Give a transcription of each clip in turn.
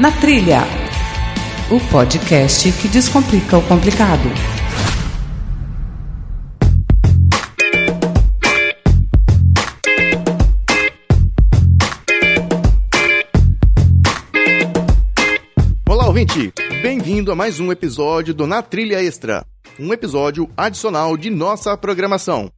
Na Trilha, o podcast que descomplica o complicado. Olá, ouvinte! Bem-vindo a mais um episódio do Na Trilha Extra, um episódio adicional de nossa programação.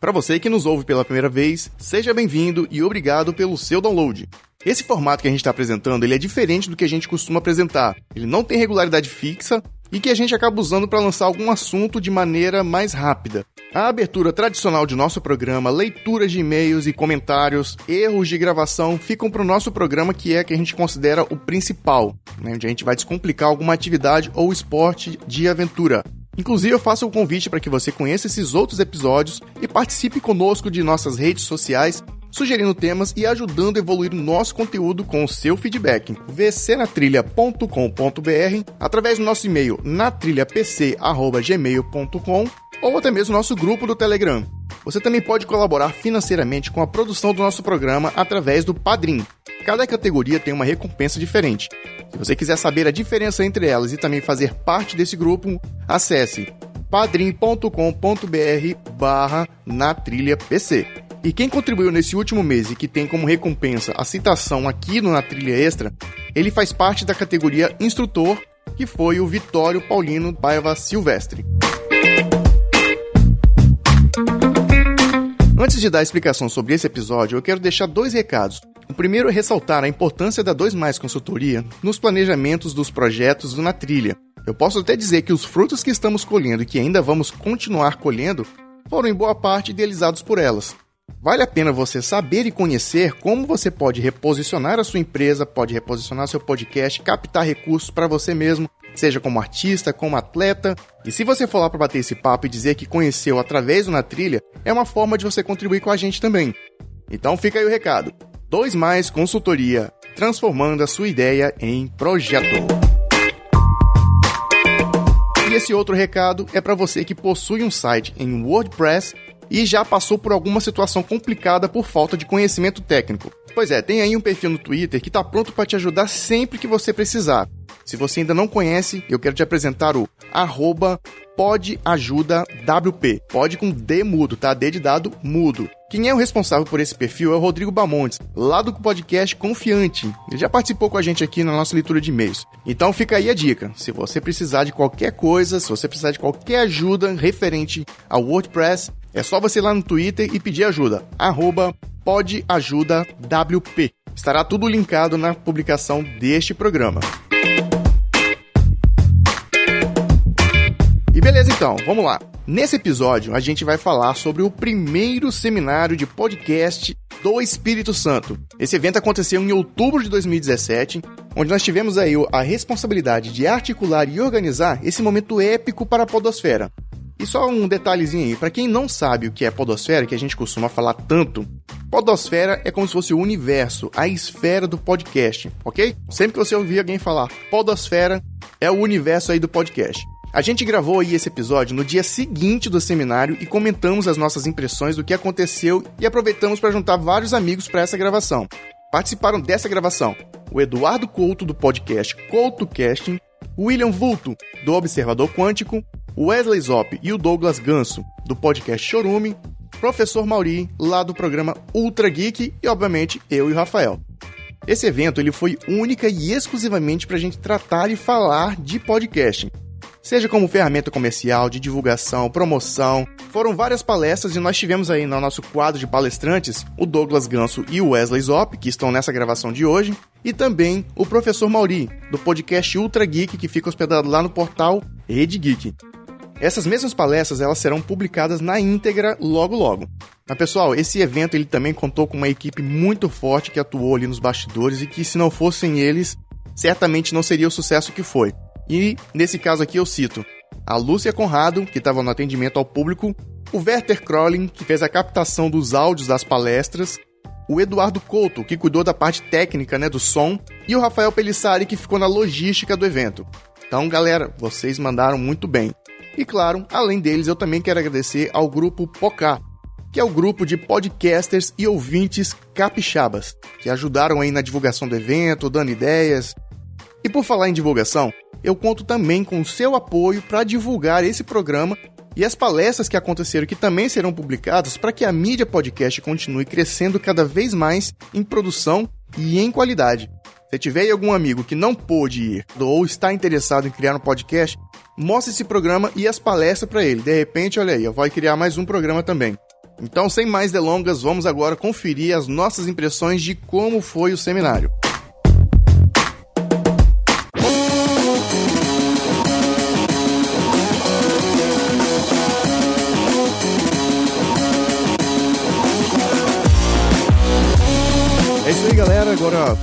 Para você que nos ouve pela primeira vez, seja bem-vindo e obrigado pelo seu download. Esse formato que a gente está apresentando ele é diferente do que a gente costuma apresentar. Ele não tem regularidade fixa e que a gente acaba usando para lançar algum assunto de maneira mais rápida. A abertura tradicional de nosso programa, leituras de e-mails e comentários, erros de gravação ficam para o nosso programa que é que a gente considera o principal, né, onde a gente vai descomplicar alguma atividade ou esporte de aventura. Inclusive, eu faço o convite para que você conheça esses outros episódios e participe conosco de nossas redes sociais sugerindo temas e ajudando a evoluir nosso conteúdo com o seu feedback. vcnatrilha.com.br através do nosso e-mail natrilhapc@gmail.com ou até mesmo nosso grupo do Telegram. Você também pode colaborar financeiramente com a produção do nosso programa através do Padrim. Cada categoria tem uma recompensa diferente. Se você quiser saber a diferença entre elas e também fazer parte desse grupo, acesse padrim.com.br barra na trilha PC. E quem contribuiu nesse último mês e que tem como recompensa a citação aqui no Na Trilha Extra, ele faz parte da categoria Instrutor, que foi o Vitório Paulino Paiva Silvestre. Antes de dar a explicação sobre esse episódio, eu quero deixar dois recados. O primeiro é ressaltar a importância da 2 Mais Consultoria nos planejamentos dos projetos do Na Trilha. Eu posso até dizer que os frutos que estamos colhendo e que ainda vamos continuar colhendo foram em boa parte idealizados por elas. Vale a pena você saber e conhecer como você pode reposicionar a sua empresa, pode reposicionar seu podcast, captar recursos para você mesmo, seja como artista, como atleta. E se você for lá para bater esse papo e dizer que conheceu através do Na Trilha, é uma forma de você contribuir com a gente também. Então fica aí o recado. 2 mais consultoria, transformando a sua ideia em projeto. E esse outro recado é para você que possui um site em WordPress e já passou por alguma situação complicada por falta de conhecimento técnico. Pois é, tem aí um perfil no Twitter que está pronto para te ajudar sempre que você precisar. Se você ainda não conhece, eu quero te apresentar o arroba podajudawp. Pode com D mudo, tá? D de dado mudo. Quem é o responsável por esse perfil é o Rodrigo Bamontes, lá do podcast Confiante. Ele já participou com a gente aqui na nossa leitura de e-mails. Então fica aí a dica. Se você precisar de qualquer coisa, se você precisar de qualquer ajuda referente ao WordPress, é só você ir lá no Twitter e pedir ajuda. Arroba podajudawp. Estará tudo linkado na publicação deste programa. Beleza então, vamos lá. Nesse episódio, a gente vai falar sobre o primeiro seminário de podcast do Espírito Santo. Esse evento aconteceu em outubro de 2017, onde nós tivemos aí a responsabilidade de articular e organizar esse momento épico para a podosfera. E só um detalhezinho aí, para quem não sabe o que é podosfera, que a gente costuma falar tanto, podosfera é como se fosse o universo, a esfera do podcast, ok? Sempre que você ouvir alguém falar podosfera, é o universo aí do podcast. A gente gravou aí esse episódio no dia seguinte do seminário e comentamos as nossas impressões do que aconteceu e aproveitamos para juntar vários amigos para essa gravação. Participaram dessa gravação o Eduardo Couto do podcast CoutoCasting, o William Vulto do Observador Quântico, Wesley Zop e o Douglas Ganso do podcast Chorume, professor Mauri lá do programa Ultra Geek e obviamente eu e o Rafael. Esse evento ele foi única e exclusivamente para a gente tratar e falar de podcasting seja como ferramenta comercial, de divulgação, promoção. Foram várias palestras e nós tivemos aí no nosso quadro de palestrantes o Douglas Ganso e o Wesley Zop, que estão nessa gravação de hoje, e também o professor Mauri, do podcast Ultra Geek, que fica hospedado lá no portal Rede Geek. Essas mesmas palestras elas serão publicadas na íntegra logo logo. Mas pessoal, esse evento ele também contou com uma equipe muito forte que atuou ali nos bastidores e que se não fossem eles, certamente não seria o sucesso que foi. E nesse caso aqui eu cito a Lúcia Conrado, que estava no atendimento ao público, o Werther Crolling, que fez a captação dos áudios das palestras, o Eduardo Couto, que cuidou da parte técnica né, do som, e o Rafael Pelissari, que ficou na logística do evento. Então, galera, vocês mandaram muito bem. E claro, além deles, eu também quero agradecer ao grupo Pocá, que é o grupo de podcasters e ouvintes capixabas, que ajudaram aí na divulgação do evento, dando ideias, E por falar em divulgação, eu conto também com o seu apoio para divulgar esse programa e as palestras que aconteceram que também serão publicadas para que a mídia podcast continue crescendo cada vez mais em produção e em qualidade. Se tiver algum amigo que não pôde ir ou está interessado em criar um podcast, mostre esse programa e as palestras para ele. De repente, olha aí, vai criar mais um programa também. Então, sem mais delongas, vamos agora conferir as nossas impressões de como foi o seminário. Isso aí, galera. Agora,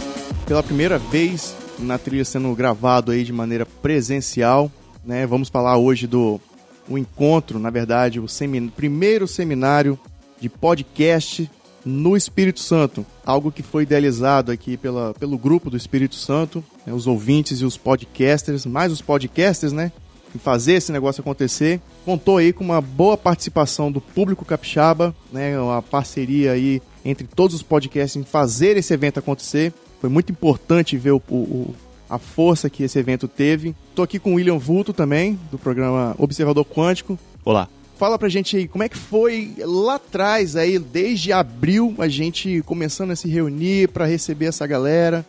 pela primeira vez na trilha sendo gravado aí de maneira presencial, né? Vamos falar hoje do o encontro, na verdade, o semin primeiro seminário de podcast no Espírito Santo, algo que foi idealizado aqui pela, pelo grupo do Espírito Santo, né, os ouvintes e os podcasters, mais os podcasters, né, em fazer esse negócio acontecer. Contou aí com uma boa participação do público capixaba, né, uma parceria aí entre todos os podcasts em fazer esse evento acontecer. Foi muito importante ver o, o, a força que esse evento teve. Tô aqui com o William Vulto também, do programa Observador Quântico. Olá. Fala pra gente aí, como é que foi lá atrás aí, desde abril, a gente começando a se reunir para receber essa galera?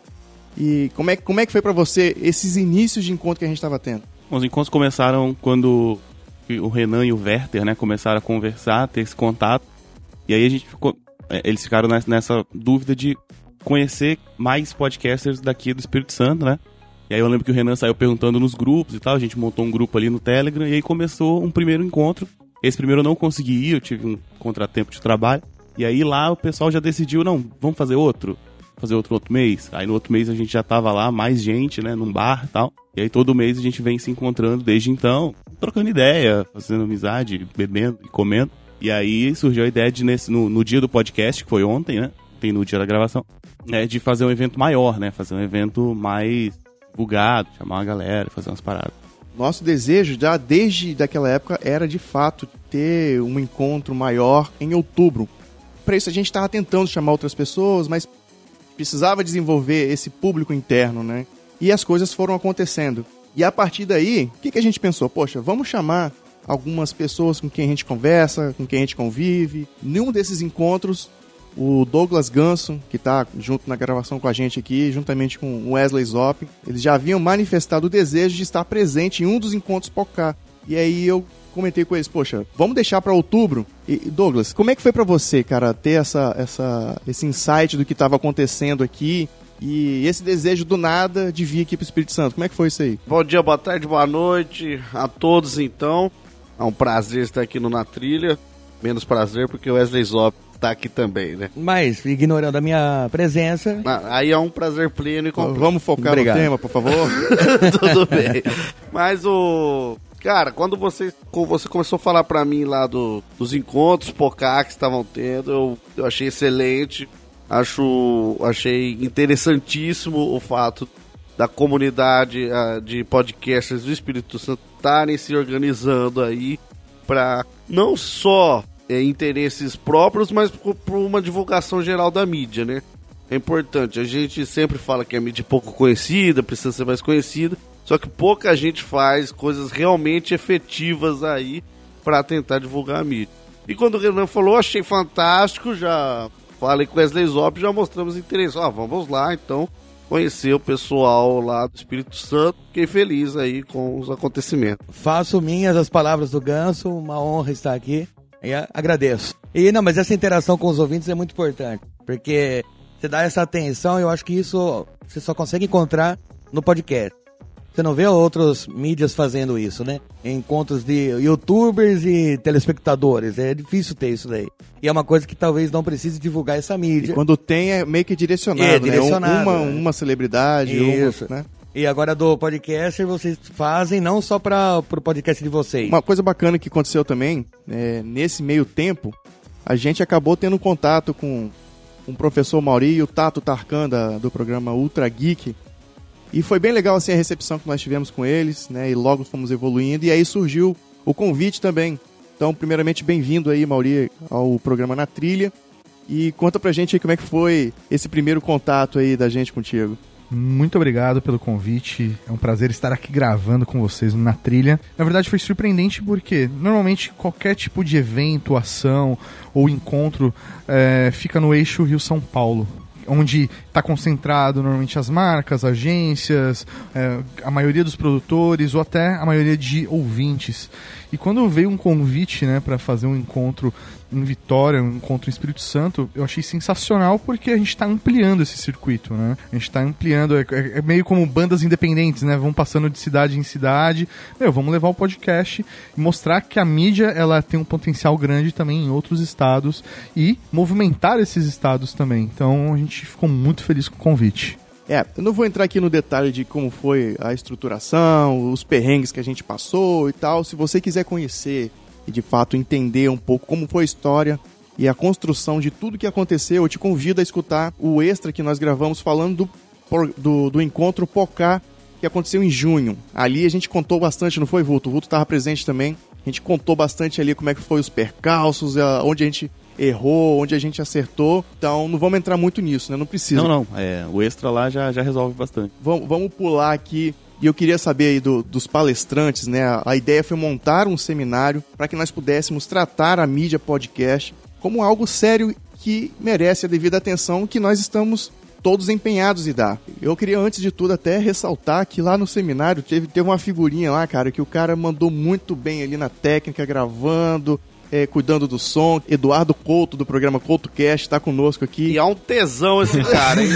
E como é, como é que foi para você esses inícios de encontro que a gente estava tendo? Os encontros começaram quando o Renan e o Werther, né, começaram a conversar, ter esse contato. E aí a gente ficou, é, eles ficaram nessa dúvida de conhecer mais podcasters daqui do Espírito Santo, né? E aí eu lembro que o Renan saiu perguntando nos grupos e tal, a gente montou um grupo ali no Telegram e aí começou um primeiro encontro. Esse primeiro eu não consegui ir, eu tive um contratempo de trabalho. E aí lá o pessoal já decidiu, não, vamos fazer outro? Fazer outro outro mês. Aí no outro mês a gente já tava lá, mais gente, né, num bar e tal. E aí todo mês a gente vem se encontrando desde então, trocando ideia, fazendo amizade, bebendo e comendo. E aí surgiu a ideia de, nesse, no, no dia do podcast, que foi ontem, né? Tem no dia da gravação, é de fazer um evento maior, né? Fazer um evento mais divulgado, chamar uma galera, fazer umas paradas. Nosso desejo já desde daquela época era de fato ter um encontro maior em outubro. Para isso a gente estava tentando chamar outras pessoas, mas precisava desenvolver esse público interno, né? E as coisas foram acontecendo. E a partir daí, o que, que a gente pensou? Poxa, vamos chamar algumas pessoas com quem a gente conversa, com quem a gente convive. Nenhum desses encontros o Douglas Ganso, que está junto na gravação com a gente aqui, juntamente com Wesley Zop, eles já haviam manifestado o desejo de estar presente em um dos encontros Pocá. E aí eu comentei com eles, poxa, vamos deixar para outubro. E Douglas, como é que foi para você, cara, ter essa, essa, esse insight do que estava acontecendo aqui e esse desejo do nada de vir aqui para o Espírito Santo? Como é que foi isso aí? Bom dia, boa tarde, boa noite a todos, então. É um prazer estar aqui no Na Trilha. Menos prazer porque o Wesley Zop tá aqui também, né? Mas, ignorando a minha presença. Ah, aí é um prazer pleno e completo. Vamos focar Obrigado. no tema, por favor. Tudo bem. Mas o. Cara, quando você, você começou a falar para mim lá do, dos encontros Pocá que estavam tendo, eu, eu achei excelente. Acho, achei interessantíssimo o fato da comunidade uh, de podcasters do Espírito Santo estarem se organizando aí para não só é, interesses próprios, mas por uma divulgação geral da mídia, né? É importante. A gente sempre fala que a mídia é pouco conhecida, precisa ser mais conhecida, só que pouca gente faz coisas realmente efetivas aí para tentar divulgar a mídia. E quando o Renan falou, achei fantástico, já falei com Wesley Zop, já mostramos interesse. Ah, vamos lá, então, conhecer o pessoal lá do Espírito Santo. Fiquei feliz aí com os acontecimentos. Faço minhas as palavras do Ganso, uma honra estar aqui. E agradeço. E não, mas essa interação com os ouvintes é muito importante, porque você dá essa atenção, eu acho que isso você só consegue encontrar no podcast. Você não vê outras mídias fazendo isso, né? Encontros de youtubers e telespectadores. É difícil ter isso daí. E é uma coisa que talvez não precise divulgar essa mídia. E quando tem é meio que direcionado, é, direcionado né? Uma, né? uma celebridade, isso. Uma, né? E agora do podcast vocês fazem não só para o podcast de vocês. Uma coisa bacana que aconteceu também, é, nesse meio tempo, a gente acabou tendo contato com, o professor Mauri e o Tato Tarkan da, do programa Ultra Geek. E foi bem legal assim, a recepção que nós tivemos com eles, né? E logo fomos evoluindo. E aí surgiu o convite também. Então, primeiramente, bem-vindo aí, Mauri, ao programa Na Trilha. E conta pra gente aí como é que foi esse primeiro contato aí da gente contigo. muito obrigado pelo convite. É um prazer estar aqui gravando com vocês na trilha. Na verdade, foi surpreendente porque normalmente qualquer tipo de evento, ação ou encontro é, fica no eixo Rio-São Paulo onde está concentrado normalmente as marcas, agências, é, a maioria dos produtores ou até a maioria de ouvintes. E quando veio um convite né, para fazer um encontro em Vitória, um encontro em Espírito Santo, eu achei sensacional porque a gente está ampliando esse circuito, né? A gente está ampliando, é, é, é, meio como bandas independentes, né? Vão passando de cidade em cidade. Meu, vamos levar o podcast e mostrar que a mídia ela tem um potencial grande também em outros estados e movimentar esses estados também. Então a gente ficou muito feliz com o convite. É, eu não vou entrar aqui no detalhe de como foi a estruturação, os perrengues que a gente passou e tal. Se você quiser conhecer e de fato entender um pouco como foi a história e a construção de tudo que aconteceu, eu te convido a escutar o extra que nós gravamos falando do, do, do encontro Pocá que aconteceu em junho. Ali a gente contou bastante, não foi, Vulto? O Vulto estava presente também. A gente contou bastante ali como é que foi os percalços, onde a gente errou, onde a gente acertou. Então não vamos entrar muito nisso, né? Não precisa. Não, não. É, o extra lá já, já resolve bastante. Vamos, vamos pular aqui e eu queria saber aí do, dos palestrantes, né? A ideia foi montar um seminário para que nós pudéssemos tratar a mídia podcast como algo sério que merece a devida atenção que nós estamos todos empenhados em dar. Eu queria, antes de tudo, até ressaltar que lá no seminário teve, teve uma figurinha lá, cara, que o cara mandou muito bem ali na técnica, gravando, é, cuidando do som. Eduardo Couto, do programa CoutoCast, está conosco aqui. E é um tesão esse cara, hein?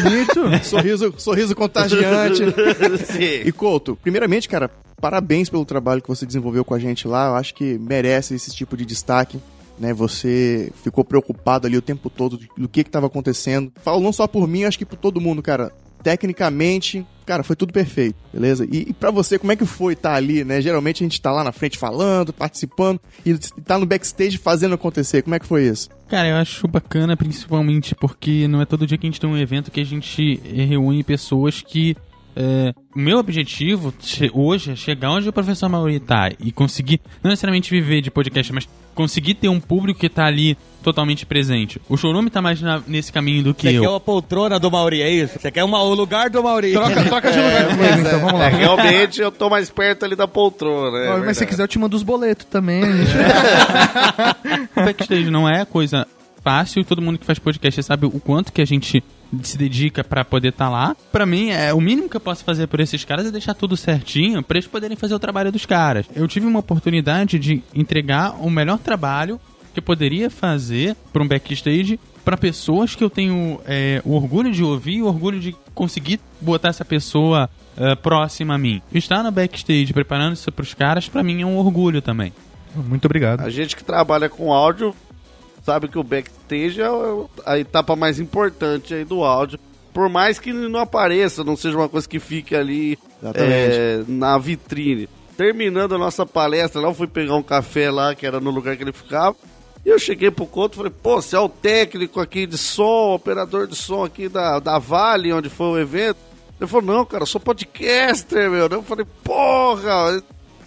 Sorriso, sorriso contagiante. Sim. E Couto, primeiramente, cara, parabéns pelo trabalho que você desenvolveu com a gente lá. Eu acho que merece esse tipo de destaque. Né, você ficou preocupado ali o tempo todo do que estava acontecendo. Falo não só por mim, acho que por todo mundo, cara tecnicamente, cara, foi tudo perfeito, beleza? E, e para você, como é que foi estar tá ali, né? Geralmente a gente tá lá na frente falando, participando, e tá no backstage fazendo acontecer. Como é que foi isso? Cara, eu acho bacana, principalmente porque não é todo dia que a gente tem um evento que a gente reúne pessoas que é, o meu objetivo hoje é chegar onde o professor Mauri tá e conseguir, não necessariamente viver de podcast, mas conseguir ter um público que tá ali totalmente presente. O showroom tá mais na, nesse caminho do que Você eu. quer uma poltrona do Mauri, é isso? Você quer uma, o lugar do Mauri. Troca, troca de lugar comigo, então vamos lá. É, realmente eu tô mais perto ali da poltrona. É Mas se verdade. você quiser, eu te mando os boletos também. O backstage não é coisa fácil, todo mundo que faz podcast sabe o quanto que a gente se dedica pra poder estar lá. Pra mim, é o mínimo que eu posso fazer por esses caras é deixar tudo certinho pra eles poderem fazer o trabalho dos caras. Eu tive uma oportunidade de entregar o melhor trabalho que eu poderia fazer pra um backstage pra pessoas que eu tenho é, o orgulho de ouvir, o orgulho de conseguir botar essa pessoa é, próxima a mim. Estar no backstage preparando isso pros caras, pra mim é um orgulho também. Muito obrigado. A gente que trabalha com áudio sabe que o backstage é o- a etapa mais importante aí do áudio. Por mais que não apareça, não seja uma coisa que fique ali é, na vitrine. Terminando a nossa palestra, lá eu fui pegar um café lá, que era no lugar que ele ficava. E eu cheguei pro Couto e falei, pô, você é o técnico aqui de som, operador de som aqui da, da Vale, onde foi o evento. Ele falou, não, cara, eu sou podcaster, meu. Eu falei, porra,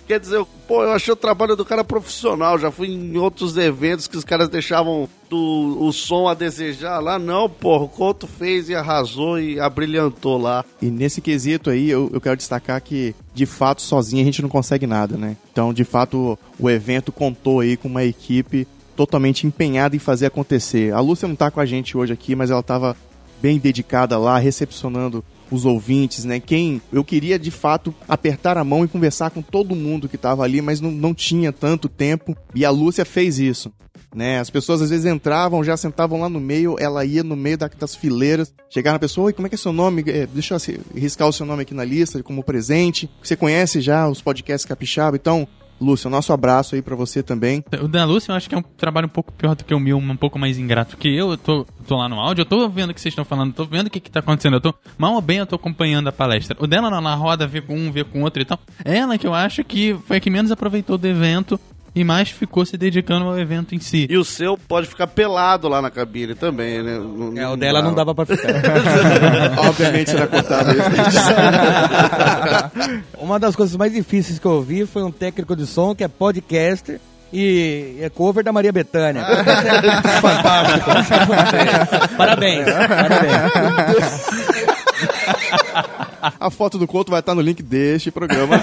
Quer dizer, pô, eu achei o trabalho do cara profissional. Já fui em outros eventos que os caras deixavam do, o som a desejar. Lá não, porra, o Couto fez e arrasou e abrilhantou lá. E nesse quesito aí, eu, eu quero destacar que, de fato, sozinho a gente não consegue nada, né? Então, de fato, o, o evento contou aí com uma equipe totalmente empenhada em fazer acontecer. A Lúcia não tá com a gente hoje aqui, mas ela tava bem dedicada lá, recepcionando os ouvintes, né? Quem eu queria de fato apertar a mão e conversar com todo mundo que tava ali, mas não, não tinha tanto tempo. E a Lúcia fez isso. Né? As pessoas às vezes entravam, já sentavam lá no meio, ela ia no meio da- das fileiras, chegava na pessoa, oi, como é que é seu nome? É, deixa eu riscar o seu nome aqui na lista como presente. Você conhece já os podcasts capixaba, então, Lúcia, nosso abraço aí pra você também. O da Lúcia eu acho que é um trabalho um pouco pior do que o meu, um pouco mais ingrato que eu. Eu tô, tô lá no áudio, eu tô vendo o que vocês estão falando, tô vendo o que, que tá acontecendo. Eu tô, mal ou bem, eu tô acompanhando a palestra. O dela na, roda, ver com um, ver com outro e tal. Ela que eu acho que foi a que menos aproveitou do evento e mais ficou se dedicando ao evento em si. E o seu pode ficar pelado lá na cabine também, né? Não- É, o dela não dava pra ficar. Obviamente será cortado isso. Uma das coisas mais difíceis que eu vi foi um técnico de som que é podcaster e é cover da Maria Bethânia. Fantástico. parabéns, parabéns. A foto do Couto vai estar no link deste programa.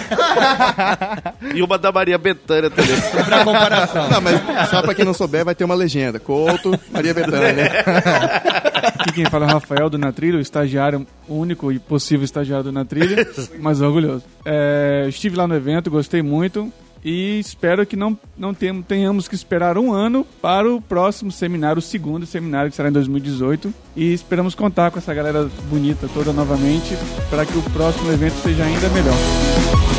E uma da Maria Bethânia também. Pra comparação. Não, mas só pra quem não souber, vai ter uma legenda. Couto, Maria Bethânia. Aqui quem fala é o Rafael do Natrilha, o estagiário, o único e possível estagiário do Natrilha, mas orgulhoso. É, estive lá no evento, gostei muito e espero que não, não tenhamos que esperar um ano para o próximo seminário, o segundo seminário que será em 2018. E esperamos contar com essa galera bonita toda novamente para que o próximo evento seja ainda melhor.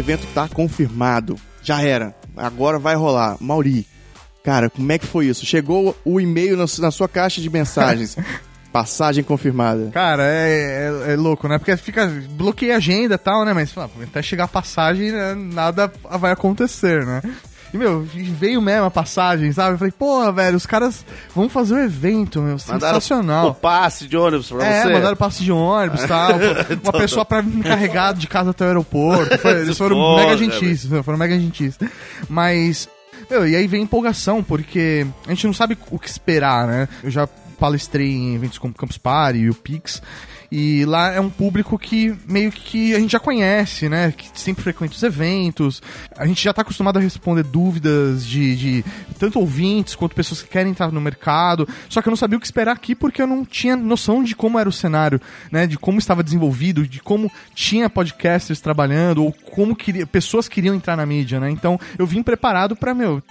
Evento tá confirmado. Já era. Agora vai rolar. Mauri, cara, como é que foi isso? Chegou o e-mail na, sua caixa de mensagens. Passagem confirmada. Cara, é, é- é louco, né? Porque fica. bloqueia a agenda e tal, né? Mas até chegar a passagem, né, nada vai acontecer, né? E, meu, veio mesmo a passagem, sabe? Eu falei, porra, velho, os caras vão fazer um evento, meu, Mandaram o sensacional. passe de ônibus pra É, você. mandaram passe de ônibus e tal. Uma pessoa pra me carregar de casa até o aeroporto. Foi- eles foram Porra, mega gentis, foram mega gentis. Mas, meu, e aí vem empolgação, porque a gente não sabe o que esperar, né? Eu já palestrei em eventos como Campus Party e o Pix. E lá é um público que meio que a gente já conhece, né? Que sempre frequenta os eventos. A gente já tá acostumado a responder dúvidas de, de tanto ouvintes quanto pessoas que querem entrar no mercado. Só que eu não sabia o que esperar aqui porque eu não tinha noção de como era o cenário, né? De como estava desenvolvido, de como tinha podcasters trabalhando, ou como queria, pessoas queriam entrar na mídia, né? Então eu vim preparado pra, meu,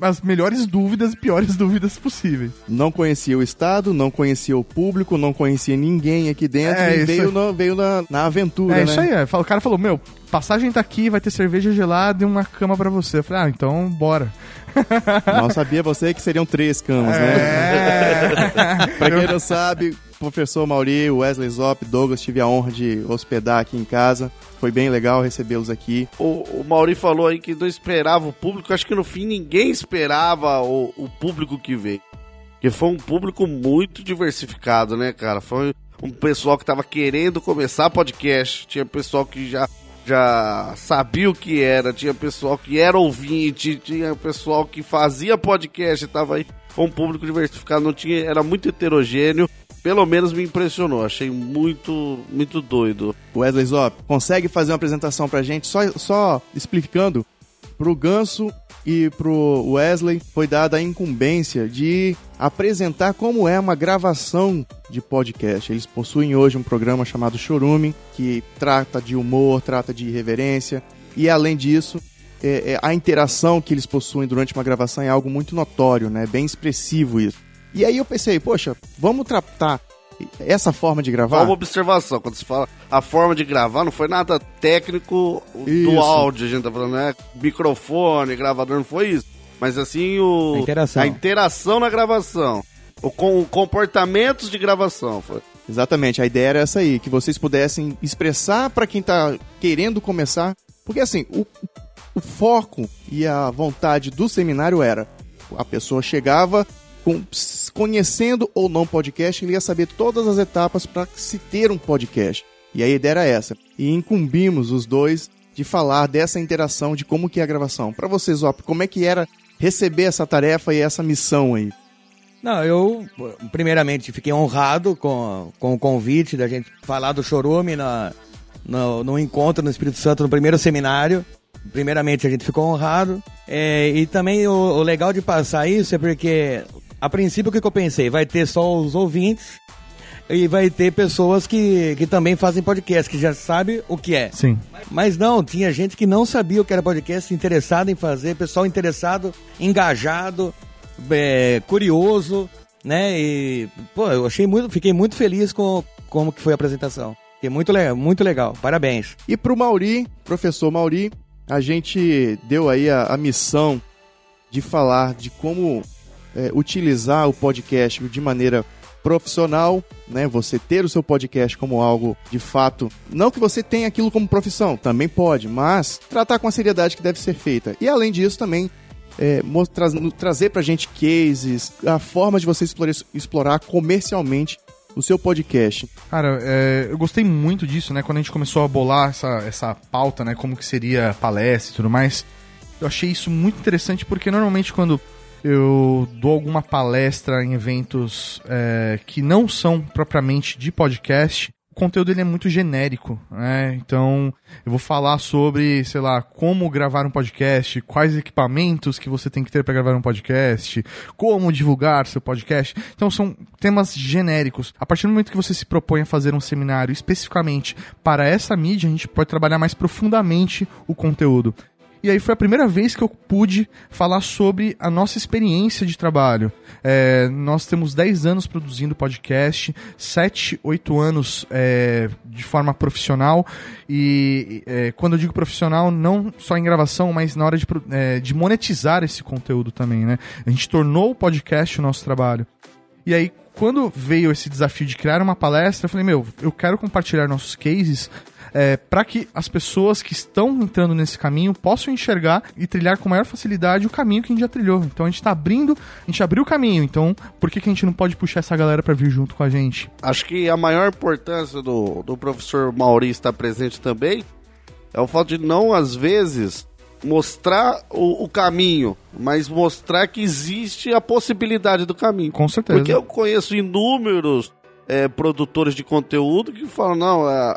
as melhores dúvidas e piores dúvidas possíveis. Não conhecia o Estado, não conhecia o público, não conhecia ninguém aqui dentro É, e veio, no- veio na, na aventura, É, né? isso aí, é. O cara falou, meu, passagem tá aqui, vai ter cerveja gelada e uma cama pra você. Eu falei, ah, então bora. Não sabia você que seriam três camas, né? É. Pra quem não sabe, professor Mauri, Wesley Zop, Douglas, tive a honra de hospedar aqui em casa. Foi bem legal recebê-los aqui. O, o Mauri falou aí que não esperava o público. Acho que no fim ninguém esperava o, o público que veio. Porque foi um público muito diversificado, né, cara? Foi um pessoal que tava querendo começar podcast. Tinha pessoal que já, já sabia o que era. Tinha pessoal que era ouvinte. Tinha pessoal que fazia podcast. Tava aí. Foi um público diversificado. Não tinha, era muito heterogêneo. Pelo menos me impressionou. Achei muito, muito doido. Wesley Zop, consegue fazer uma apresentação pra gente, só, só explicando? Pro Ganso e pro Wesley foi dada a incumbência de apresentar como é uma gravação de podcast. Eles possuem hoje um programa chamado Chorume, que trata de humor, trata de irreverência, e além disso, é, é, a interação que eles possuem durante uma gravação é algo muito notório, né? Bem expressivo isso. E aí eu pensei, poxa, vamos tratar essa forma de gravar? Só uma observação, quando se fala a forma de gravar, não foi nada técnico Isso. do áudio, a gente tá falando, né? Microfone, gravador, não foi isso. Mas assim, o. A interação. a interação na gravação. O com comportamentos de gravação. Foi. Exatamente, a ideia era essa aí, que vocês pudessem expressar para quem tá querendo começar, porque assim, o, o foco e a vontade do seminário era a pessoa chegava com- conhecendo ou não podcast, ele ia saber todas as etapas para se ter um podcast. E a ideia era essa. E incumbimos os dois de falar dessa interação, de como que é a gravação. Para vocês, Op, como é que era receber essa tarefa e essa missão aí? Não, eu, primeiramente, fiquei honrado com, com o convite da gente falar do Chorume na, no, no encontro no Espírito Santo, no primeiro seminário. Primeiramente, a gente ficou honrado. É, e também o, o legal de passar isso é porque, a princípio, o que, que eu pensei? Vai ter só os ouvintes e vai ter pessoas que, que também fazem podcast, que já sabem o que é. Sim. Mas não, tinha gente que não sabia o que era podcast, interessado em fazer, pessoal interessado, engajado, é, curioso, né? E, pô, eu achei muito, fiquei muito feliz com como que foi a apresentação. Fiquei muito, le muito legal, parabéns. E pro Mauri, professor Mauri, a gente deu aí a, a missão de falar de como é, utilizar o podcast de maneira profissional, né? Você ter o seu podcast como algo de fato, não que você tenha aquilo como profissão, também pode, mas tratar com a seriedade que deve ser feita. E além disso também é, tra trazer pra gente cases, a forma de você explorar, explorar comercialmente o seu podcast. Cara, é, eu gostei muito disso, né? Quando a gente começou a bolar essa, essa pauta, né? Como que seria palestra e tudo mais. Eu achei isso muito interessante porque normalmente quando eu dou alguma palestra em eventos é, que não são propriamente de podcast, o conteúdo ele é muito genérico, né? Então, eu vou falar sobre, sei lá, como gravar um podcast, quais equipamentos que você tem que ter para gravar um podcast, como divulgar seu podcast. Então, são temas genéricos. A partir do momento que você se propõe a fazer um seminário especificamente para essa mídia, a gente pode trabalhar mais profundamente o conteúdo. E aí foi a primeira vez que eu pude falar sobre a nossa experiência de trabalho. É, nós temos 10 anos produzindo podcast, 7, 8 anos é, de forma profissional. E é, quando eu digo profissional, não só em gravação, mas na hora de, é, de monetizar esse conteúdo também, né? A gente tornou o podcast o nosso trabalho. E aí, quando veio esse desafio de criar uma palestra, eu falei, meu, eu quero compartilhar nossos cases para que as pessoas que estão entrando nesse caminho possam enxergar e trilhar com maior facilidade o caminho que a gente já trilhou. Então a gente está abrindo, a gente abriu o caminho. Então, por que, que a gente não pode puxar essa galera para vir junto com a gente? Acho que a maior importância do, do professor Mauri estar presente também é o fato de não, às vezes, mostrar o, o caminho, mas mostrar que existe a possibilidade do caminho. Com certeza. Porque eu conheço inúmeros é, produtores de conteúdo que falam, não, é,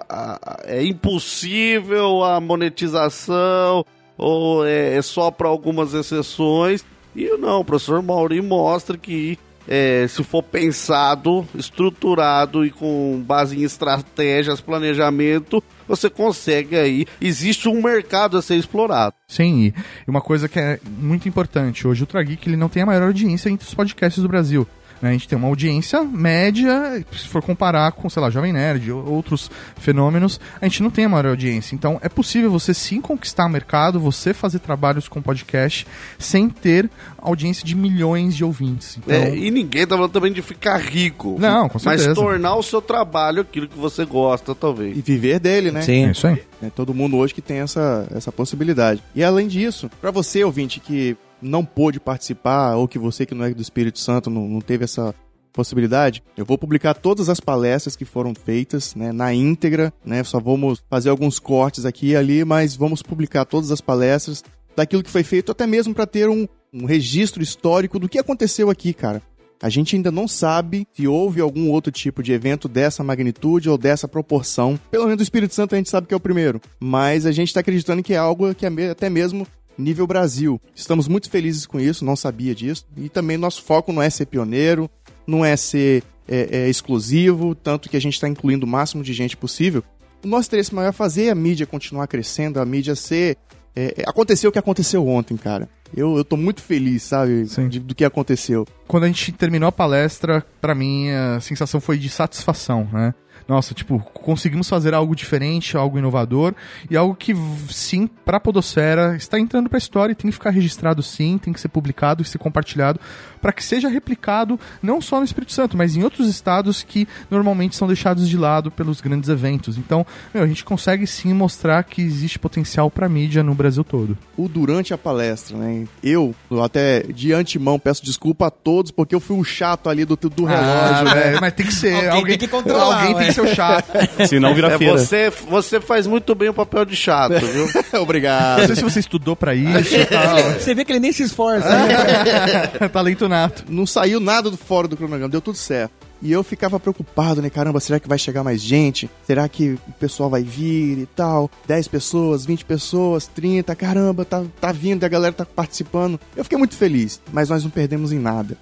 é impossível a monetização, ou é, é só para algumas exceções. E não, o professor Mauri mostra que é, se for pensado, estruturado e com base em estratégias, planejamento, você consegue aí. Existe um mercado a ser explorado. Sim, e uma coisa que é muito importante, hoje o Trageek ele não tem a maior audiência entre os podcasts do Brasil. Né? A gente tem uma audiência média, se for comparar com, sei lá, Jovem Nerd ou outros fenômenos, a gente não tem a maior audiência. Então é possível você sim conquistar o mercado, você fazer trabalhos com podcast sem ter audiência de milhões de ouvintes. Então, É, e ninguém tá falando também de ficar rico. Não, com certeza. Mas tornar o seu trabalho aquilo que você gosta, talvez. E viver dele, né? é Sim. isso aí. É todo mundo hoje que tem essa, essa possibilidade. E além disso, para você, ouvinte, que não pôde participar, ou que você que não é do Espírito Santo não, não teve essa possibilidade, eu vou publicar todas as palestras que foram feitas, né, na íntegra, né, só vamos fazer alguns cortes aqui e ali, mas vamos publicar todas as palestras daquilo que foi feito, até mesmo para ter um, um registro histórico do que aconteceu aqui, cara. A gente ainda não sabe se houve algum outro tipo de evento dessa magnitude ou dessa proporção. Pelo menos o Espírito Santo a gente sabe que é o primeiro. Mas a gente está acreditando que é algo que é até mesmo nível Brasil. Estamos muito felizes com isso, não sabia disso. E também nosso foco não é ser pioneiro, não é ser é, é, exclusivo, tanto que a gente está incluindo o máximo de gente possível. O nosso interesse maior é fazer a mídia continuar crescendo, a mídia ser. é, é, aconteceu o que aconteceu ontem, cara. Eu, eu tô muito feliz, sabe, de- do que aconteceu. quando a gente terminou a palestra, pra mim a sensação foi de satisfação, né? Nossa, tipo, conseguimos fazer algo diferente, algo inovador e algo que, sim, pra Podosfera está entrando pra história e tem que ficar registrado sim, tem que ser publicado e ser compartilhado pra que seja replicado não só no Espírito Santo, mas em outros estados que normalmente são deixados de lado pelos grandes eventos. Então, meu, a gente consegue sim mostrar que existe potencial pra mídia no Brasil todo. o durante a palestra, né? Eu, até de antemão peço desculpa a todos porque eu fui o chato ali do, do relógio, Ah, né? mas tem que ser. Alguém Alguém, tem que controlar, alguém tem que ser o chato. Senão vira É, feira. você, você faz muito bem o papel de chato, viu? Não Obrigado. sei se você estudou pra isso e tal. Você vê que ele nem se esforça. né? Talento nato. Não saiu nada do fora do cronograma, deu tudo certo. E eu ficava preocupado, né? Caramba, será que vai chegar mais gente? Será que o pessoal vai vir e tal? 10 pessoas, 20 pessoas, 30, caramba, tá, tá vindo e a galera tá participando. Eu fiquei muito feliz, mas nós não perdemos em nada.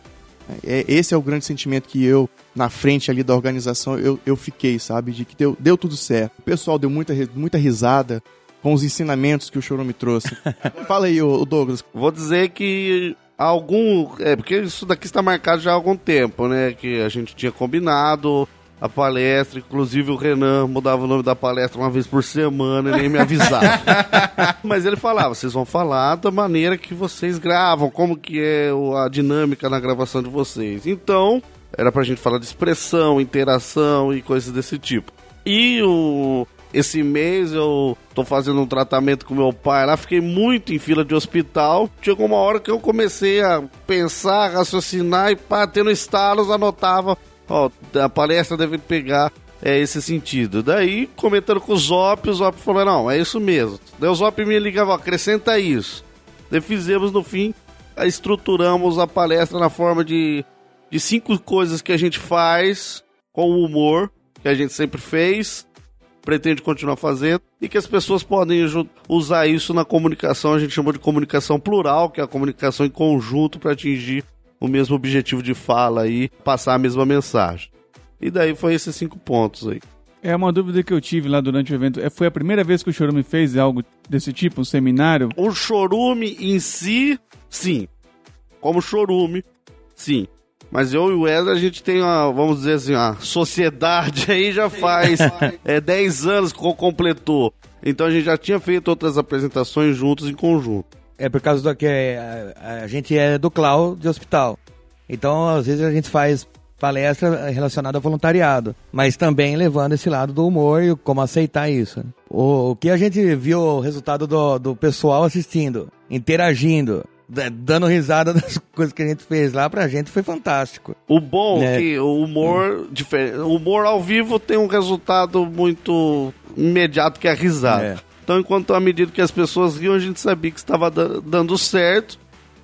É, esse é o grande sentimento que eu, na frente ali da organização, eu, eu fiquei, sabe? De que deu, deu tudo certo. O pessoal deu muita, muita risada com os ensinamentos que o Choro me trouxe. Fala aí, ô Douglas. Vou dizer que algum. É, porque isso daqui está marcado já há algum tempo, né? Que a gente tinha combinado a palestra, inclusive o Renan mudava o nome da palestra uma vez por semana e nem me avisava. Mas ele falava, vocês vão falar da maneira que vocês gravam, como que é a dinâmica na gravação de vocês. Então, era pra gente falar de expressão, interação e coisas desse tipo. E o, esse mês eu tô fazendo um tratamento com meu pai lá, fiquei muito em fila de hospital. Chegou uma hora que eu comecei a pensar, raciocinar e pá, tendo estalos, anotava, ó, a palestra deve pegar é esse sentido. Daí, comentando com o Zop, o Zop falou: não, é isso mesmo. Daí o Zop me ligava, acrescenta isso. Daí fizemos no fim, estruturamos a palestra na forma de, de cinco coisas que a gente faz com o humor, que a gente sempre fez, pretende continuar fazendo, e que as pessoas podem usar isso na comunicação, a gente chamou de comunicação plural, que é a comunicação em conjunto para atingir o mesmo objetivo de fala e passar a mesma mensagem. E daí foi esses cinco pontos aí. É uma dúvida que eu tive lá durante o evento. É, foi a primeira vez que o Chorume fez algo desse tipo, um seminário? O Chorume em si, sim. Como Chorume, sim. Mas eu e o Wesley, a gente tem uma, vamos dizer assim, uma sociedade aí já faz é, 10 anos que completou. Então a gente já tinha feito outras apresentações juntos em conjunto. É por causa do que a, a gente é do cloud de hospital. Então, às vezes a gente faz palestra relacionada ao voluntariado, mas também levando esse lado do humor e como aceitar isso. O, o que a gente viu o resultado do, do pessoal assistindo, interagindo, dando risada das coisas que a gente fez lá pra gente foi fantástico. O bom é que o humor, o humor ao vivo tem um resultado muito imediato que é a risada. É. Então, enquanto à medida que as pessoas riam, a gente sabia que estava dando certo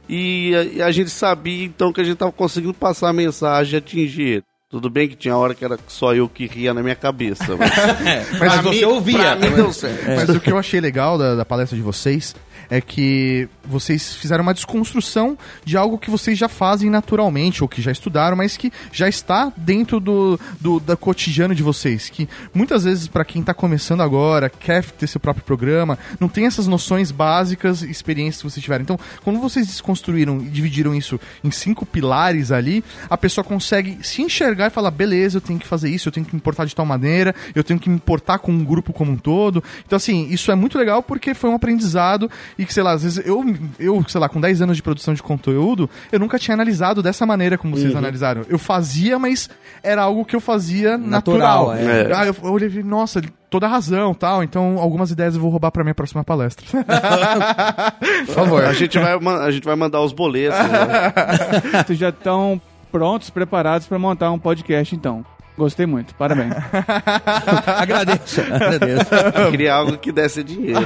e a, e a gente sabia então que a gente estava conseguindo passar a mensagem e atingir tudo bem que tinha hora que era só eu que ria na minha cabeça. Mas, é, mas você mim, ouvia. Pra mim deu certo. Mas o que eu achei legal da, da palestra de vocês é que vocês fizeram uma desconstrução de algo que vocês já fazem naturalmente, ou que já estudaram, mas que já está dentro do, do, do cotidiano de vocês. Que muitas vezes, para quem está começando agora, quer ter seu próprio programa, não tem essas noções básicas, experiências que vocês tiveram. Então, quando vocês desconstruíram e dividiram isso em cinco pilares ali, a pessoa consegue se enxergar e falar: beleza, eu tenho que fazer isso, eu tenho que me importar de tal maneira, eu tenho que me importar com um grupo como um todo. Então, assim, isso é muito legal porque foi um aprendizado e que, sei lá, às vezes eu, eu, sei lá, com 10 anos de produção de conteúdo, eu nunca tinha analisado dessa maneira como vocês uhum. analisaram. Eu fazia, mas era algo que eu fazia natural. natural. É. Ah, eu, eu olhei e nossa, toda razão tal. Então, algumas ideias eu vou roubar pra minha próxima palestra. Por favor. A gente vai, a gente vai mandar os boletos. Né? Vocês já estão prontos, preparados para montar um podcast, então. Gostei muito, parabéns. agradeço, agradeço. Queria algo que desse dinheiro.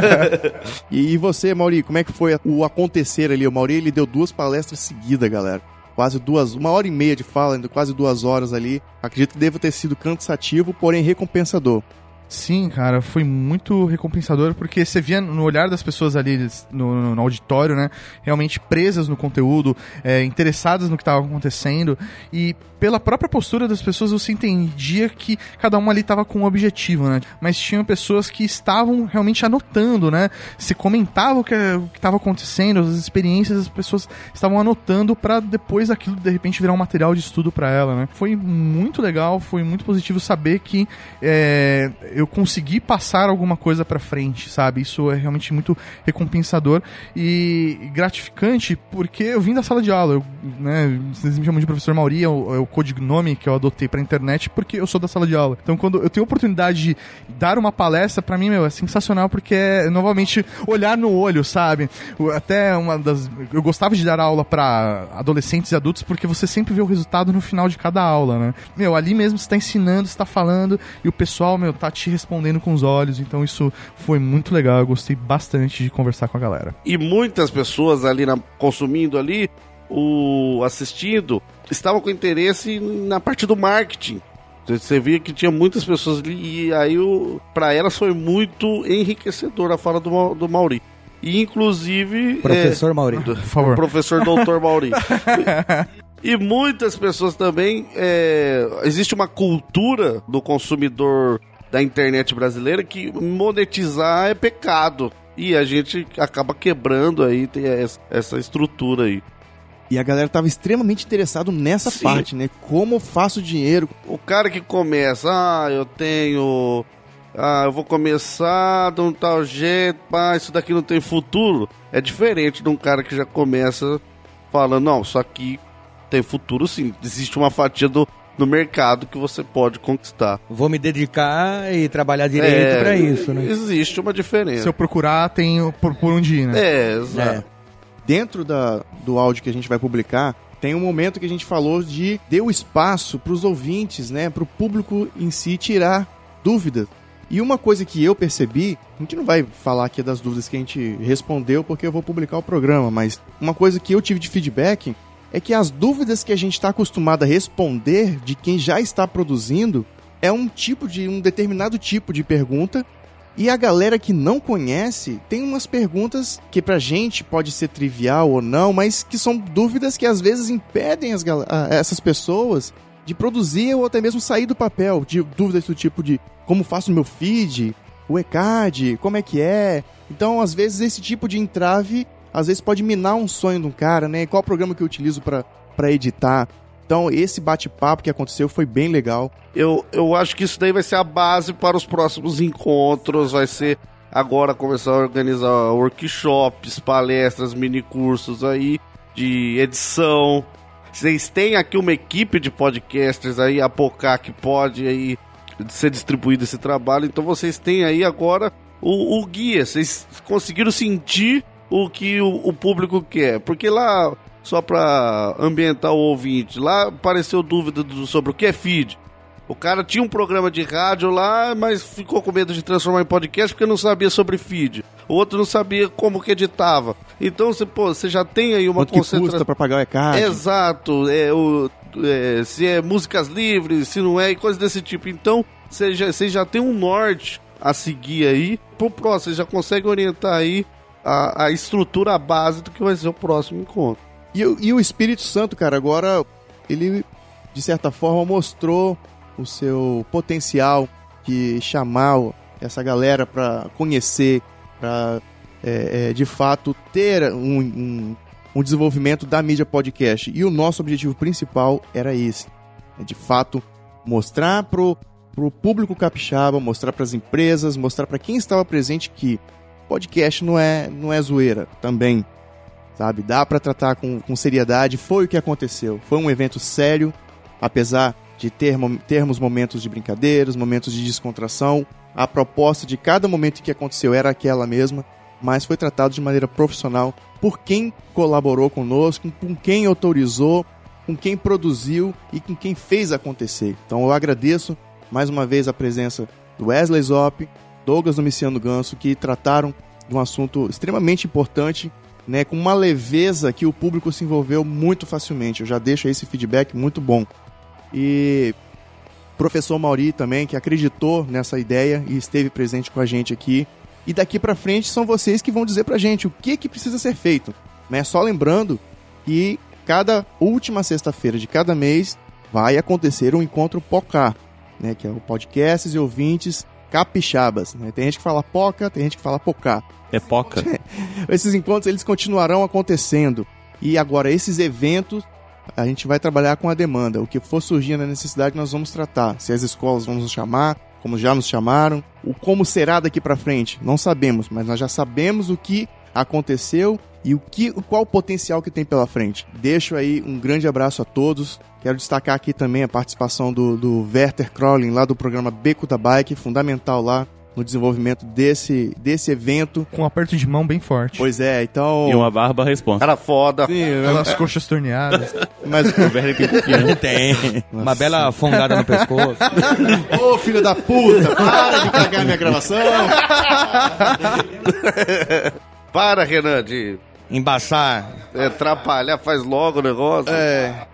e você, Mauri, como é que foi o acontecer ali? O Mauri, ele deu duas palestras seguidas, galera. Quase duas, uma hora e meia de fala, quase duas horas ali. Acredito que deva ter sido cansativo, porém recompensador. Sim, cara, foi muito recompensador porque você via no olhar das pessoas ali no, no auditório, né? Realmente presas no conteúdo, é, interessadas no que estava acontecendo e pela própria postura das pessoas você entendia que cada uma ali estava com um objetivo, né? Mas tinham pessoas que estavam realmente anotando, né? Se comentava o que estava acontecendo, as experiências, as pessoas estavam anotando para depois aquilo de repente virar um material de estudo para ela, né? Foi muito legal, foi muito positivo saber que é, eu consegui passar alguma coisa para frente, sabe? Isso é realmente muito recompensador e gratificante porque eu vim da sala de aula, eu, né, vocês me chamam de professor Mauri, é o, é o que eu adotei pra internet porque eu sou da sala de aula. Então quando eu tenho a oportunidade de dar uma palestra, para mim, meu, é sensacional porque é novamente olhar no olho, sabe? Até uma das eu gostava de dar aula para adolescentes e adultos porque você sempre vê o resultado no final de cada aula, né? Meu, ali mesmo você tá ensinando, você tá falando e o pessoal, meu, tá te te respondendo com os olhos. Então isso foi muito legal. Eu gostei bastante de conversar com a galera. E muitas pessoas ali na, consumindo ali, o assistindo, estavam com interesse na parte do marketing. Você via que tinha muitas pessoas ali e aí para elas foi muito enriquecedor a fala do, do Mauri. E inclusive. Professor é, Mauri. Por favor. Professor Doutor Mauri. E muitas pessoas também. É, existe uma cultura do consumidor da internet brasileira que monetizar é pecado. E a gente acaba quebrando aí, tem essa estrutura aí. E a galera tava extremamente interessado nessa Sim. parte, né? Como faço dinheiro. O cara que começa, ah, eu tenho. Ah, eu vou começar de um tal jeito, pá, isso daqui não tem futuro. É diferente de um cara que já começa falando, não, isso aqui tem futuro sim. Existe uma fatia do, no mercado que você pode conquistar. Vou me dedicar e trabalhar direito pra isso, né? Existe uma diferença. Se eu procurar, tem por, por onde ir, né? É, exato. É. Dentro da, do áudio que a gente vai publicar, tem um momento que a gente falou de o espaço para os ouvintes, né, para o público em si tirar dúvidas. E uma coisa que eu percebi, a gente não vai falar aqui das dúvidas que a gente respondeu porque eu vou publicar o programa, mas uma coisa que eu tive de feedback é que as dúvidas que a gente está acostumado a responder de quem já está produzindo é um tipo de um determinado tipo de pergunta e a galera que não conhece tem umas perguntas que pra gente pode ser trivial ou não, mas que são dúvidas que às vezes impedem as essas pessoas de produzir ou até mesmo sair do papel. De dúvidas do tipo de como faço meu feed, o ECAD, como é que é. Então, às vezes, esse tipo de entrave às vezes pode minar um sonho de um cara, né? Qual programa que eu utilizo pra editar? Então, esse bate-papo que aconteceu foi bem legal. Eu, eu acho que isso daí vai ser a base para os próximos encontros, vai ser agora começar a organizar workshops, palestras, mini cursos aí de edição. Vocês têm aqui uma equipe de podcasters aí, a Pocá, que pode aí ser distribuído esse trabalho. Então vocês têm aí agora o, o guia. Vocês conseguiram sentir o que o, o público quer. Porque lá, só para ambientar o ouvinte, lá apareceu dúvida do- sobre o que é feed. O cara tinha um programa de rádio lá, mas ficou com medo de transformar em podcast porque não sabia sobre feed. O outro não sabia como que editava. Então você, pô, você já tem aí uma Quanto que custa concentração. pra pagar o ECAD? Exato, é, o, é, se é músicas livres, se não é, e coisas desse tipo. Então, você já, você já tem um norte a seguir aí. Pro próximo, você já consegue orientar aí a, a estrutura, base do que vai ser o próximo encontro. E, e o Espírito Santo, cara, agora ele, de certa forma, mostrou o seu potencial de chamar essa galera pra conhecer, pra é, é, de fato ter um, um, um desenvolvimento da mídia podcast. E o nosso objetivo principal era esse: é de fato mostrar pro, pro público capixaba, mostrar pras empresas, mostrar pra quem estava presente que podcast não é, não é zoeira também sabe? Dá pra tratar com, com seriedade. Foi o que aconteceu. Foi um evento sério, apesar de ter, termos momentos de brincadeiras, momentos de descontração. A proposta de cada momento que aconteceu era aquela mesma, mas foi tratado de maneira profissional por quem colaborou conosco, com quem autorizou, com quem produziu e com quem fez acontecer. Então eu agradeço mais uma vez a presença do Wesley Zop, Douglas Domiciano Ganso, que trataram de um assunto extremamente importante né, com uma leveza que o público se envolveu muito facilmente. Eu já deixo esse feedback muito bom. E professor Mauri também, que acreditou nessa ideia e esteve presente com a gente aqui. E daqui pra frente são vocês que vão dizer pra gente o que que precisa ser feito. Né? Só lembrando que cada última sexta-feira de cada mês vai acontecer um encontro POCA, né, que é o Podcasts e Ouvintes Capixabas. Né? Tem gente que fala POCA, tem gente que fala POCA É poca. esses encontros eles continuarão acontecendo. E agora, esses eventos, a gente vai trabalhar com a demanda. O que for surgindo na necessidade, nós vamos tratar. Se as escolas vão nos chamar, como já nos chamaram. O como será daqui pra frente, não sabemos, mas nós já sabemos o que aconteceu e o que, qual o potencial que tem pela frente. Deixo aí um grande abraço a todos. Quero destacar aqui também a participação do, do Werther Crowlin, lá do programa Beco da Bike, fundamental lá no desenvolvimento desse, desse evento. Com um aperto de mão bem forte. Pois é, então. E uma barba responsa. Cara foda. Sim, Aquelas coxas torneadas. mas O tem confiança. Tem. Uma bela fungada no pescoço. Ô filho da puta, para de cagar minha gravação. Para, Renan, de Embaçar. é, atrapalhar, faz logo o negócio. É.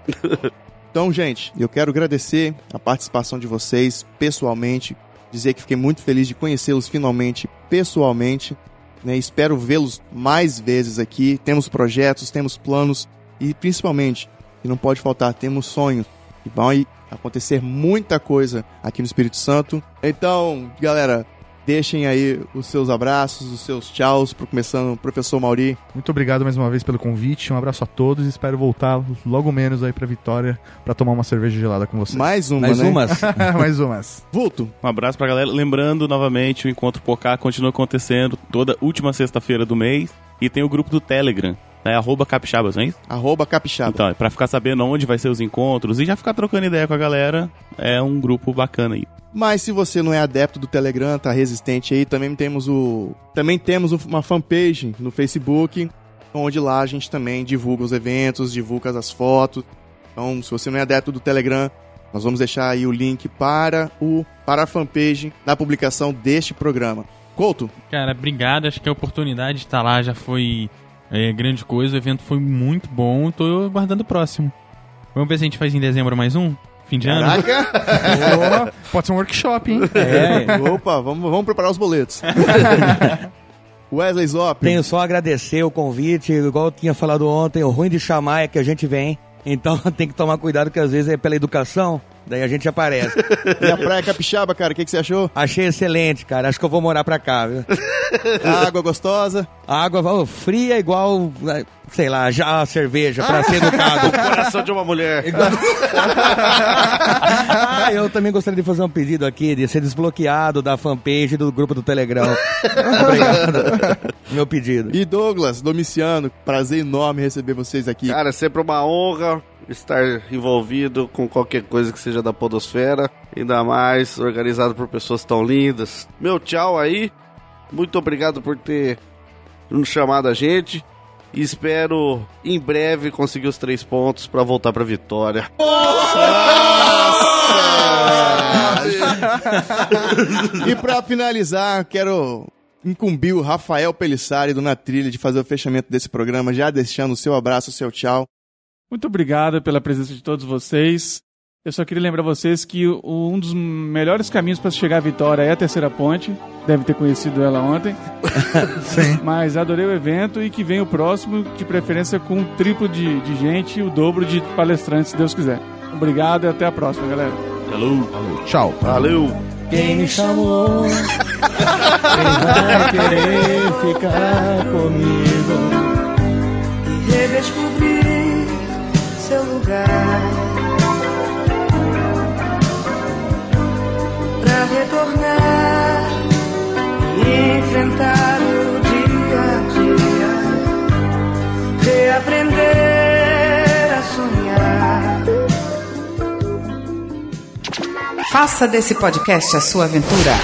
Então, gente, eu quero agradecer a participação de vocês pessoalmente, dizer que fiquei muito feliz de conhecê-los finalmente pessoalmente. Né? Espero vê-los mais vezes aqui. Temos projetos, temos planos e principalmente, e não pode faltar, temos sonhos. E vai acontecer muita coisa aqui no Espírito Santo. Então, galera, deixem aí os seus abraços, os seus tchauz, pro começando o professor Mauri. Muito obrigado mais uma vez pelo convite. Um abraço a todos e espero voltar logo menos aí pra Vitória pra tomar uma cerveja gelada com vocês. Mais uma, Mais né? umas. mais umas. Vulto, Um abraço pra galera. Lembrando novamente, o Encontro Pocá continua acontecendo toda última sexta-feira do mês. E tem o grupo do Telegram, É arroba capixabas, não é isso? Arroba Capixaba. Então, é pra ficar sabendo onde vai ser os encontros e já ficar trocando ideia com a galera. É um grupo bacana aí. Mas se você não é adepto do Telegram, tá resistente aí, também temos o também temos uma fanpage no Facebook, onde lá a gente também divulga os eventos, divulga as fotos. Então, se você não é adepto do Telegram, nós vamos deixar aí o link para o para a fanpage na publicação deste programa. Couto, Cara, obrigado. Acho que a oportunidade de estar lá já foi é, grande coisa. O evento foi muito bom. Tô aguardando o próximo. Vamos ver se a gente faz em dezembro mais um? Fim de ano? caraca! Pode ser um workshop, hein? É, Opa, vamos, vamos preparar os boletos. Wesley Zop, tenho só a agradecer o convite, igual eu tinha falado ontem, o ruim de chamar é que a gente vem. Então tem que tomar cuidado que às vezes é pela educação, daí a gente aparece. e a Praia Capixaba, cara, o que, que você achou? Achei excelente, cara. Acho que eu vou morar pra cá, viu? A água gostosa. A água ó, fria igual, eh, sei lá, já a cerveja, pra ser educado. Coração de uma mulher. ah, eu também gostaria de fazer um pedido aqui de ser desbloqueado da fanpage do grupo do Telegram. Obrigado. Meu pedido. E Douglas, Domiciano, prazer enorme receber vocês aqui. Cara, é sempre uma honra estar envolvido com qualquer coisa que seja da podosfera, ainda mais organizado por pessoas tão lindas. Meu tchau aí. Muito obrigado por ter nos chamado a gente. E espero em breve conseguir os três pontos pra voltar pra vitória. E pra finalizar, quero incumbir o Rafael Pelissari do Na Trilha de fazer o fechamento desse programa, já deixando o seu abraço, o seu tchau. Muito obrigado pela presença de todos vocês. Eu só queria lembrar vocês que um dos melhores caminhos para chegar à vitória é a terceira ponte. Deve ter conhecido ela ontem. Sim. Mas adorei o evento e que vem o próximo, de preferência com um triplo de, de gente e o dobro de palestrantes, se Deus quiser. Obrigado e até a próxima, galera. Tchau. Valeu! Quem me chamou? Quem vai querer ficar comigo? e redescobrir lugar. Pra retornar e enfrentar o dia a dia, reaprender a sonhar. Faça desse podcast a sua aventura.